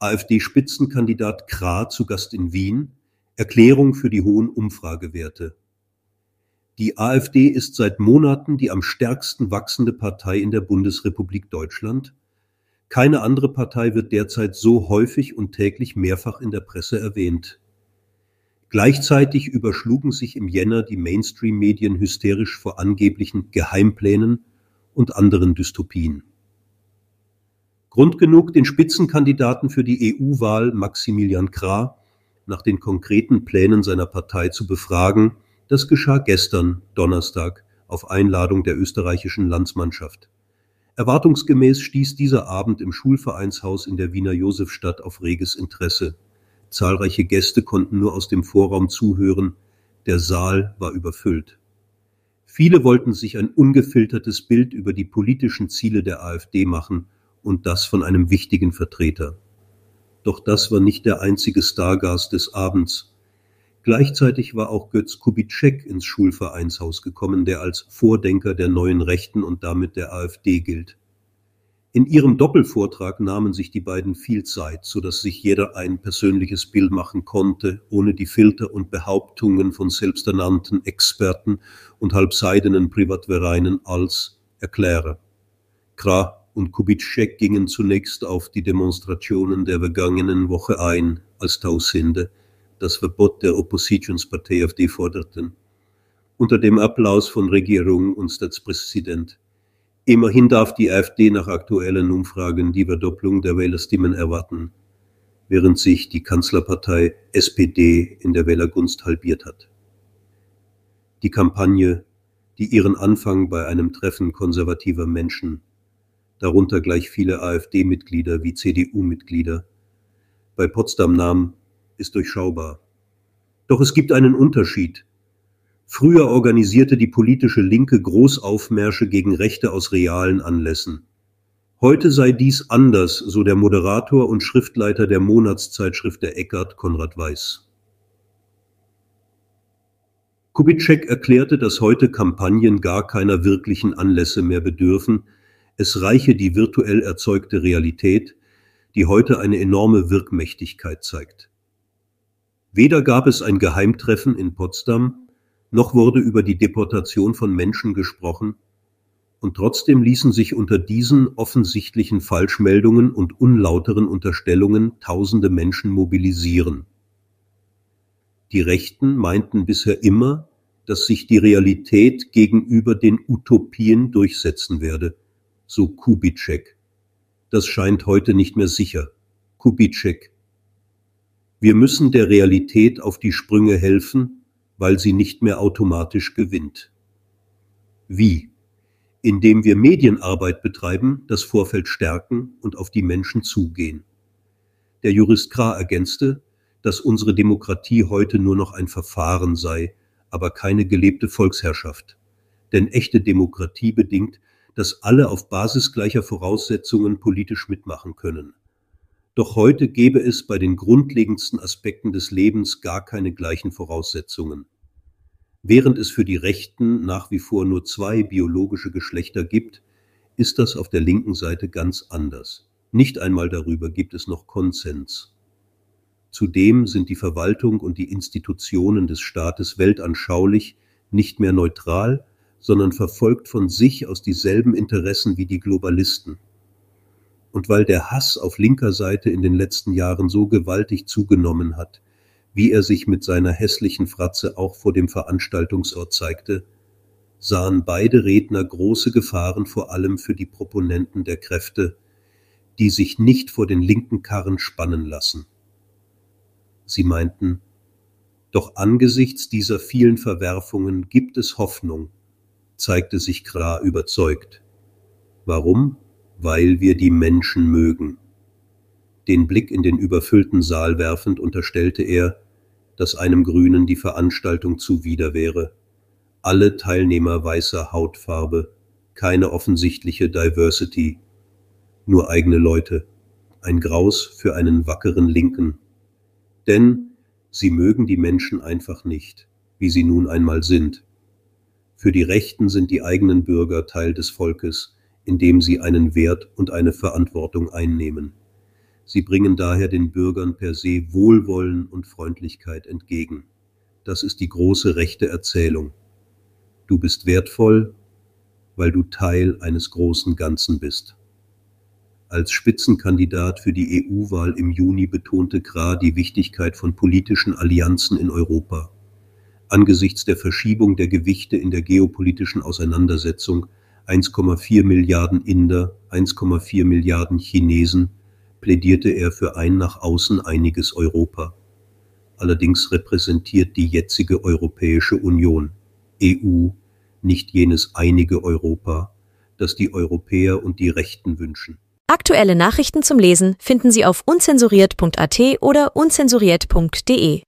AfD-Spitzenkandidat Krah zu Gast in Wien, Erklärung für die hohen Umfragewerte. Die AfD ist seit Monaten die am stärksten wachsende Partei in der Bundesrepublik Deutschland. Keine andere Partei wird derzeit so häufig und täglich mehrfach in der Presse erwähnt. Gleichzeitig überschlugen sich im Jänner die Mainstream-Medien hysterisch vor angeblichen Geheimplänen und anderen Dystopien. Grund genug, den Spitzenkandidaten für die EU-Wahl Maximilian Krah nach den konkreten Plänen seiner Partei zu befragen, das geschah gestern, Donnerstag, auf Einladung der österreichischen Landsmannschaft. Erwartungsgemäß stieß dieser Abend im Schulvereinshaus in der Wiener Josefstadt auf reges Interesse. Zahlreiche Gäste konnten nur aus dem Vorraum zuhören, der Saal war überfüllt. Viele wollten sich ein ungefiltertes Bild über die politischen Ziele der AfD machen und das von einem wichtigen Vertreter. Doch das war nicht der einzige Stargast des Abends. Gleichzeitig war auch Götz Kubitschek ins Schulvereinshaus gekommen, der als Vordenker der Neuen Rechten und damit der AfD gilt. In ihrem Doppelvortrag nahmen sich die beiden viel Zeit, so dass sich jeder ein persönliches Bild machen konnte, ohne die Filter und Behauptungen von selbsternannten Experten und halbseidenen Privatvereinen als Erklärer. Krah und Kubitschek gingen zunächst auf die Demonstrationen der vergangenen Woche ein als Tausende, das Verbot der Oppositionspartei AfD forderten, unter dem Applaus von Regierung und Staatspräsident. Immerhin darf die AfD nach aktuellen Umfragen die Verdopplung der Wählerstimmen erwarten, während sich die Kanzlerpartei SPD in der Wählergunst halbiert hat. Die Kampagne, die ihren Anfang bei einem Treffen konservativer Menschen, darunter gleich viele AfD-Mitglieder wie CDU-Mitglieder, bei Potsdam nahm, ist durchschaubar. Doch es gibt einen Unterschied. Früher organisierte die politische Linke Großaufmärsche gegen Rechte aus realen Anlässen. Heute sei dies anders, so der Moderator und Schriftleiter der Monatszeitschrift der Eckart Konrad Weiß. Kubitschek erklärte, dass heute Kampagnen gar keiner wirklichen Anlässe mehr bedürfen, es reiche die virtuell erzeugte Realität, die heute eine enorme Wirkmächtigkeit zeigt. Weder gab es ein Geheimtreffen in Potsdam, noch wurde über die Deportation von Menschen gesprochen, und trotzdem ließen sich unter diesen offensichtlichen Falschmeldungen und unlauteren Unterstellungen tausende Menschen mobilisieren. Die Rechten meinten bisher immer, dass sich die Realität gegenüber den Utopien durchsetzen werde, so Kubitschek. Das scheint heute nicht mehr sicher. Kubitschek wir müssen der Realität auf die Sprünge helfen, weil sie nicht mehr automatisch gewinnt. Wie? Indem wir Medienarbeit betreiben, das Vorfeld stärken und auf die Menschen zugehen. Der Jurist Krah ergänzte, dass unsere Demokratie heute nur noch ein Verfahren sei, aber keine gelebte Volksherrschaft. Denn echte Demokratie bedingt, dass alle auf Basis gleicher Voraussetzungen politisch mitmachen können. Doch heute gäbe es bei den grundlegendsten Aspekten des Lebens gar keine gleichen Voraussetzungen. Während es für die Rechten nach wie vor nur zwei biologische Geschlechter gibt, ist das auf der linken Seite ganz anders. Nicht einmal darüber gibt es noch Konsens. Zudem sind die Verwaltung und die Institutionen des Staates weltanschaulich nicht mehr neutral, sondern verfolgt von sich aus dieselben Interessen wie die Globalisten und weil der Hass auf linker Seite in den letzten Jahren so gewaltig zugenommen hat, wie er sich mit seiner hässlichen Fratze auch vor dem Veranstaltungsort zeigte, sahen beide Redner große Gefahren vor allem für die Proponenten der Kräfte, die sich nicht vor den linken Karren spannen lassen. Sie meinten, doch angesichts dieser vielen Verwerfungen gibt es Hoffnung, zeigte sich Krah überzeugt. Warum? weil wir die Menschen mögen. Den Blick in den überfüllten Saal werfend unterstellte er, dass einem Grünen die Veranstaltung zuwider wäre. Alle Teilnehmer weißer Hautfarbe, keine offensichtliche Diversity, nur eigene Leute, ein Graus für einen wackeren Linken. Denn sie mögen die Menschen einfach nicht, wie sie nun einmal sind. Für die Rechten sind die eigenen Bürger Teil des Volkes, indem sie einen Wert und eine Verantwortung einnehmen. Sie bringen daher den Bürgern per se Wohlwollen und Freundlichkeit entgegen. Das ist die große rechte Erzählung. Du bist wertvoll, weil du Teil eines großen Ganzen bist. Als Spitzenkandidat für die EU-Wahl im Juni betonte Gra die Wichtigkeit von politischen Allianzen in Europa. Angesichts der Verschiebung der Gewichte in der geopolitischen Auseinandersetzung 1,4 Milliarden Inder, 1,4 Milliarden Chinesen, plädierte er für ein nach außen einiges Europa. Allerdings repräsentiert die jetzige Europäische Union EU nicht jenes einige Europa, das die Europäer und die Rechten wünschen. Aktuelle Nachrichten zum Lesen finden Sie auf unzensuriert.at oder unzensuriert.de.